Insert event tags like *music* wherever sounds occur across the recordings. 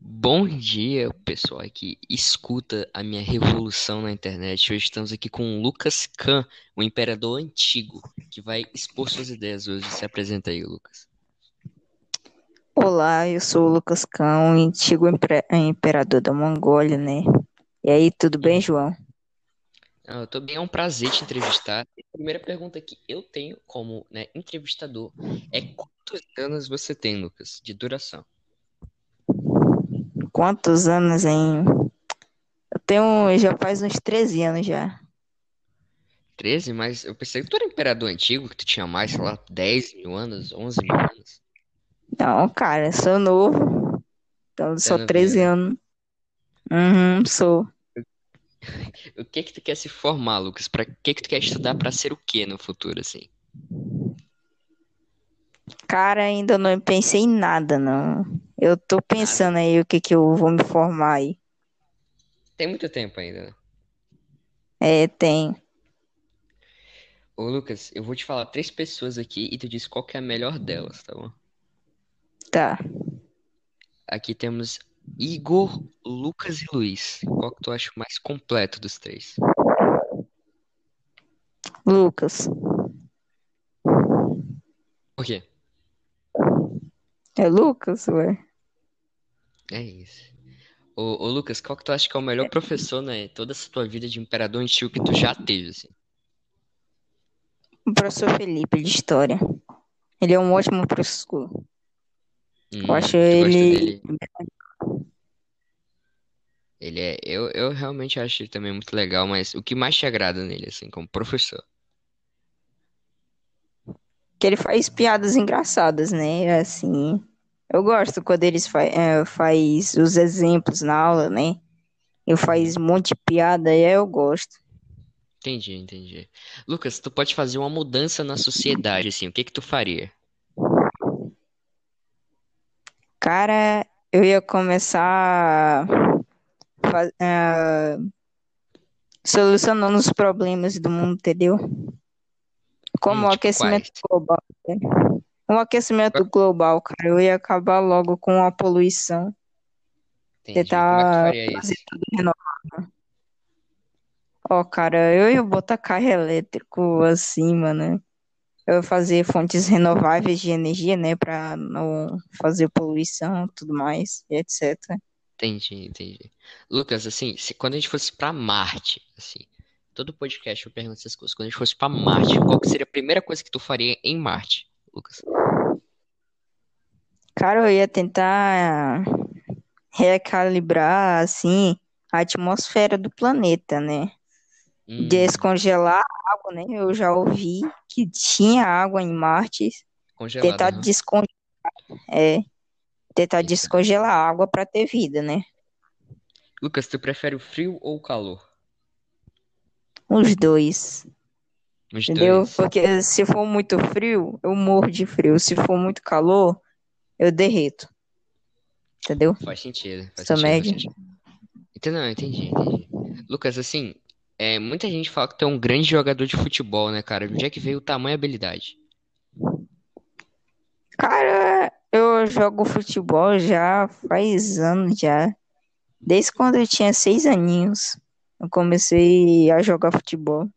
Bom dia, pessoal que escuta a minha revolução na internet. Hoje estamos aqui com o Lucas Khan, o imperador antigo, que vai expor suas ideias hoje. Se apresenta aí, Lucas. Olá, eu sou o Lucas Khan, o antigo imperador da Mongólia, né? E aí, tudo bem, João? Ah, eu tô bem, é um prazer te entrevistar. A primeira pergunta que eu tenho como né, entrevistador é quantos anos você tem, Lucas, de duração? Quantos anos, hein? Eu tenho, já faz uns 13 anos já. 13? Mas eu pensei que tu era imperador antigo, que tu tinha mais, sei lá, 10 mil anos, 11 mil anos. Não, cara, sou novo. Então, eu sou 13 anos. Uhum, sou. O que que tu quer se formar, Lucas? Pra que que tu quer estudar pra ser o quê no futuro, assim? Cara, ainda não pensei em nada, não. Eu tô pensando aí o que que eu vou me formar aí. Tem muito tempo ainda, né? É, tem. Ô, Lucas, eu vou te falar três pessoas aqui e tu diz qual que é a melhor delas, tá bom? Tá. Aqui temos Igor, Lucas e Luiz. Qual que tu acha o mais completo dos três? Lucas. Por quê? É Lucas, ué. É isso. Ô, ô, Lucas, qual que tu acha que é o melhor professor, né? Toda essa tua vida de imperador antigo que tu já teve, assim? O professor Felipe, de História. Ele é um ótimo professor. Hum, Eu acho ele. *laughs* Ele é. Eu, eu realmente acho ele também muito legal, mas o que mais te agrada nele, assim, como professor? Que ele faz piadas engraçadas, né? Assim. Eu gosto quando eles fa é, faz os exemplos na aula, né? Ele faz um monte de piada e aí eu gosto. Entendi, entendi. Lucas, tu pode fazer uma mudança na sociedade, assim, o que que tu faria? Cara, eu ia começar ah, solucionando os problemas do mundo, entendeu? Como Hum, o tipo aquecimento quais? global. né? O aquecimento global, cara, eu ia acabar logo com a poluição, Entendi. É tentar faria fazer isso? tudo renovável. Ó, cara, eu ia botar carro elétrico acima, né? Eu ia fazer fontes renováveis de energia, né, Pra não fazer poluição, e tudo mais, e etc. Entendi, entendi. Lucas, assim, se quando a gente fosse pra Marte, assim, todo podcast eu pergunto essas coisas. Quando a gente fosse pra Marte, qual que seria a primeira coisa que tu faria em Marte, Lucas? Cara, eu ia tentar recalibrar, assim, a atmosfera do planeta, né? Hum, Descongelar a água, né? Eu já ouvi que tinha água em Marte. congelado, Tentar aham. descongelar, é, tentar Isso. descongelar a água para ter vida, né? Lucas, tu prefere o frio ou o calor? Os dois, Os entendeu? dois. Porque se for muito frio, eu morro de frio. Se for muito calor, eu derreto, entendeu? Faz sentido, faz sentido, média. sentido. Então, não, entendi, entendi. Lucas, assim, é, muita gente fala que tu é um grande jogador de futebol, né, cara? De onde é que veio o tamanho e a habilidade? Cara, eu jogo futebol já faz anos já. Desde quando eu tinha seis aninhos, eu comecei a jogar futebol.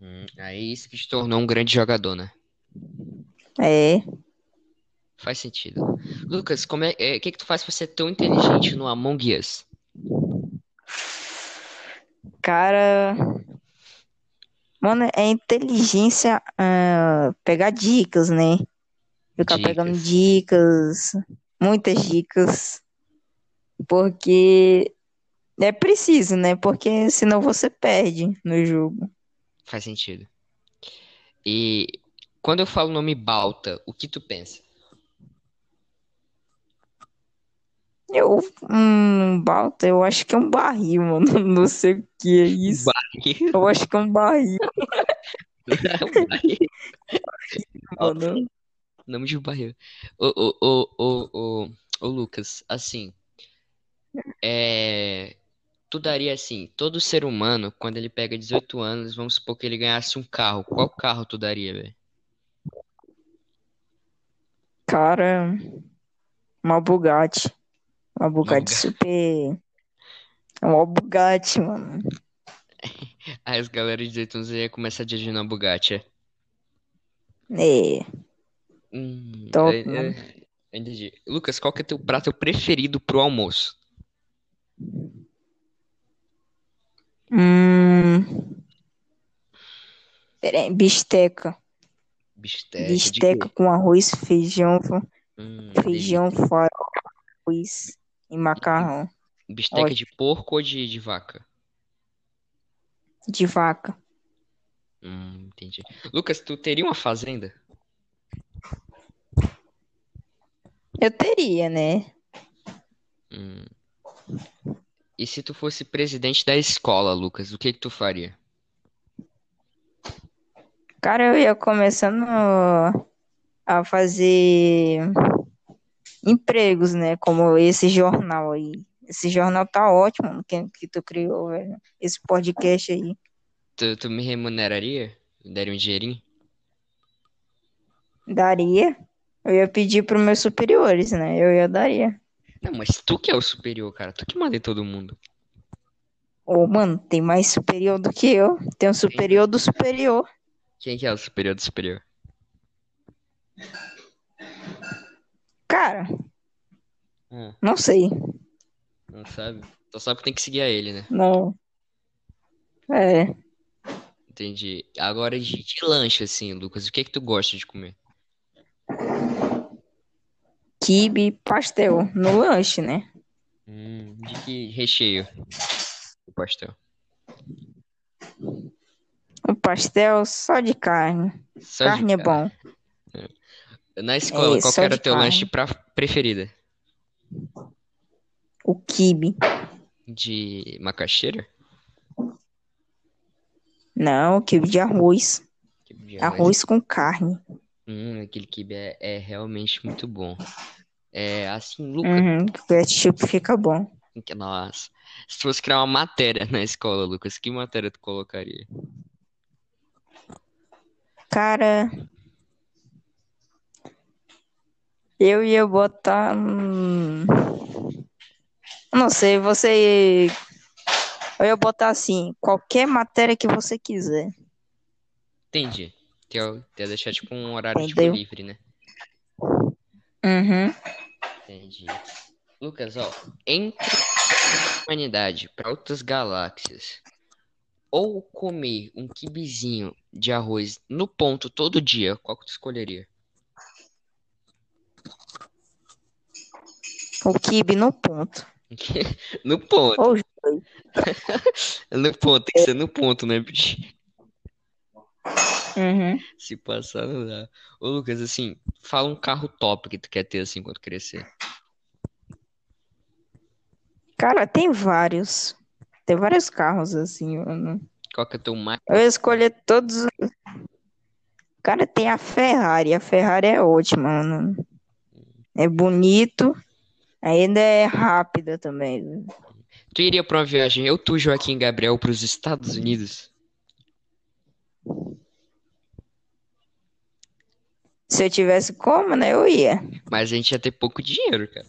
Hum, aí isso que te tornou um grande jogador, né? É, Faz sentido. Lucas, como é, é, o que que tu faz pra ser tão inteligente no Among Us? cara, mano, é inteligência, ah, pegar dicas, né? Ficar pegando Dicas. dicas, muitas dicas, porque é preciso, né? Porque senão você perde no jogo. Faz sentido. E quando eu falo o nome Balta, o que tu pensa? Eu, um balta, eu acho que é um barril, mano. *laughs* Não sei o que é isso. Barril? Eu acho que é um barril, *laughs* Não, barril. *laughs* mano. Nome de barril. Ô, ô, ô, ô, ô, ô, Lucas, assim, é, tu daria assim, todo ser humano, quando ele pega 18 anos, vamos supor que ele ganhasse um carro, qual carro tu daria, velho? Cara, uma Bugatti. Uma Bugatti Bugatti. super. Uma Bugatti, mano. *laughs* Aí as galera de Daytona ia começar a dirigir na Bugatti, é? É, Hum, top, é- mano. é- entendi. Lucas, qual que é teu prato preferido pro almoço? Hum. Pera aí, bisteca. Bisteca de Bisteca quê? com arroz, feijão, Hum, feijão, farofa, arroz e macarrão. Bisteca Ótimo. de porco ou de, de vaca? De vaca. Hum, entendi. Lucas, tu teria uma fazenda? Eu teria, né? Hum. E se tu fosse presidente da escola, Lucas, o que que tu faria? Cara, eu ia começando a fazer empregos, né? Como esse jornal aí. Esse jornal tá ótimo, que, que tu criou, velho. Esse podcast aí. Tu, tu me remuneraria? Daria um dinheirinho? Daria. Eu ia pedir pros meus superiores, né? Eu ia daria. Não, mas tu que é o superior, cara. Tu que manda em todo mundo. Ô, mano, tem mais superior do que eu. Tem um superior do superior. Quem que é o superior do superior? Cara, Ah, não sei. não sabe? Só sabe que tem que seguir a ele, né? Não. É. Entendi. Agora de, de lanche, assim, Lucas, o que que tu gosta de comer? Quibe pastel no lanche, né? Hum, de que recheio? O pastel. O pastel só de carne. Só de carne é cara. bom. Na escola, É, qual era de teu carne. lanche pra, preferida? O quibe. De macaxeira? Não, quibe de arroz. Que de arroz. Arroz com carne. Hum, aquele quibe é, é realmente muito bom. É assim, Lucas, Uhum, o ketchup fica bom. que- nossa. Se tu fosse criar uma matéria *laughs* na escola, Lucas, que matéria tu colocaria? Cara, eu ia botar. hum, Não sei, você. Eu ia botar assim, qualquer matéria que você quiser. Entendi. Ia deixar tipo um horário tipo livre, né? Uhum. Entendi. Lucas, ó, entre a humanidade para outras galáxias, ou comer um quibezinho de arroz no ponto todo dia, qual que tu escolheria? O quibe no ponto. *laughs* No ponto, Ou os dois. *laughs* no ponto, tem que ser no ponto, né, bicho? Uhum. Se passar, não dá. Ô, Lucas, assim, fala um carro top que tu quer ter assim quando crescer. Cara, tem vários. Tem vários carros assim, mano. Qual que é o teu mais. Eu ia escolher todos. Cara, tem a Ferrari. A Ferrari é ótima, mano. É bonito. Ainda é rápida também. Tu iria pra uma viagem, eu, tu, Joaquim Gabriel, pros Estados Unidos? Se eu tivesse como, né, eu ia. Mas a gente ia ter pouco dinheiro, cara.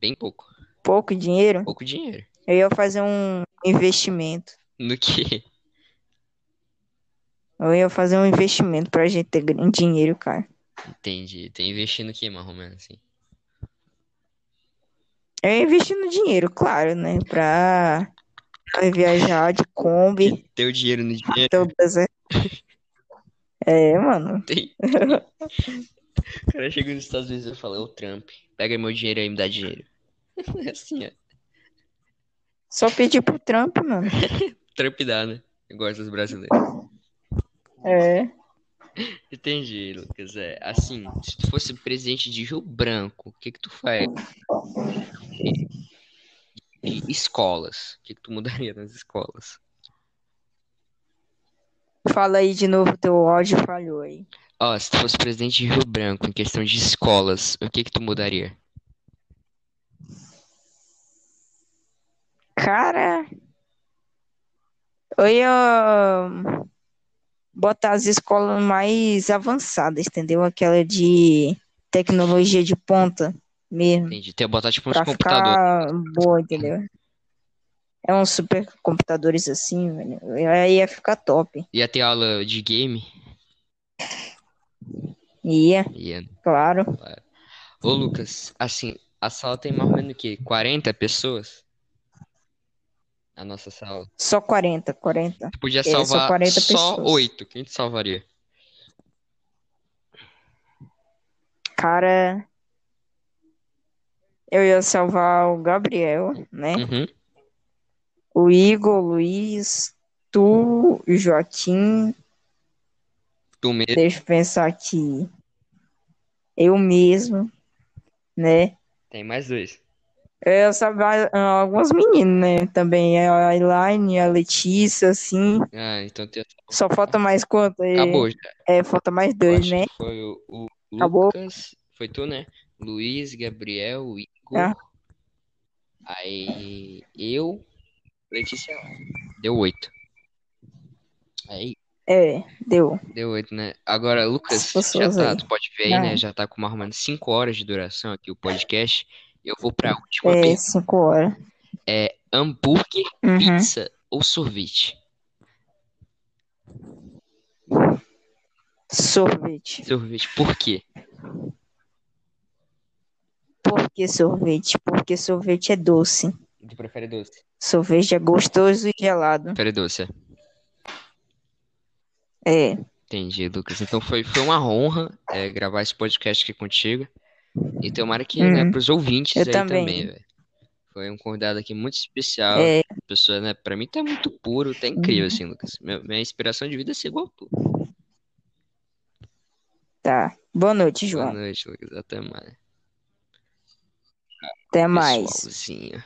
Bem pouco. Pouco dinheiro. Pouco dinheiro. Eu ia fazer um investimento. No que? Eu ia fazer um investimento pra gente ter dinheiro, cara. Entendi. Tem investindo no que, mais ou menos, assim? Eu ia investir no dinheiro, claro, né? Pra, pra viajar de Kombi Ter o dinheiro no dinheiro. o deserto. É, mano. Tem. *laughs* O cara chega nos Estados Unidos e fala, ô Trump, pega meu dinheiro aí e me dá dinheiro. *laughs* É assim, ó. Só pedir pro Trump, mano. *laughs* Trump dá, né? Eu gosto dos brasileiros. É. Entendi, Lucas. É, assim, se tu fosse presidente de Rio Branco, o que que tu faz? E escolas. O que que tu mudaria nas escolas? Fala aí de novo, teu áudio falhou aí. Ó, se tu fosse presidente de Rio Branco, em questão de escolas, o que que tu mudaria? Cara, eu ia botar as escolas mais avançadas, entendeu? Aquela de tecnologia de ponta. Mesmo. Entendi. Tem que botar tipo uns Pra computadores. ficar boa, entendeu? É uns super computadores assim, velho. Aí ia ficar top. Ia ter aula de game? Ia, Ia. claro. Ô, Lucas, assim, a sala tem mais ou menos o quê? 40 pessoas? A nossa sala. Só 40, 40. Tu podia É, só salvar 40 só pessoas. 8. Quem tu salvaria? Cara, eu ia salvar o Gabriel, né? Uhum. O Igor, o Luiz, tu, o Joaquim. Tu mesmo. Deixa eu pensar aqui. Eu mesmo, né? Tem mais dois. Eu ia salvar ah, algumas meninas, né? Também a Elaine, a Letícia, assim. Ah, então tem... Só falta mais quanto? É, acabou já. é, falta mais dois, né? foi o, o Acabou? Lucas. Foi tu, né? Luiz, Gabriel, Igor. Ah. Aí eu, Letícia. Deu oito. Aí, É, deu. deu oito, né? Agora, Lucas, As já tá, aí. tu pode ver aí, né? Ah. Já tá com mais ou menos cinco horas de duração aqui o podcast. Eu vou pra última É, pergunta. cinco horas. É hambúrguer, Uhum. pizza ou sorvete? Sorvete. Sorvete, por quê? Que sorvete? Porque sorvete é doce. Tu prefere doce? Sorvete é gostoso e gelado. Prefere doce, é. É, Entendi, Lucas. Então foi, foi uma honra é, gravar esse podcast aqui contigo. E tomara que, né, Uhum. pros ouvintes Eu aí também. também, velho. Foi um convidado aqui muito especial. é, Pessoa, né, pra mim tá muito puro, tá incrível, Uhum. assim, Lucas. Minha, minha inspiração de vida é ser igual tu. tá. Boa noite, Boa João. noite, Lucas. Até mais. Até mais. Pessoalzinho.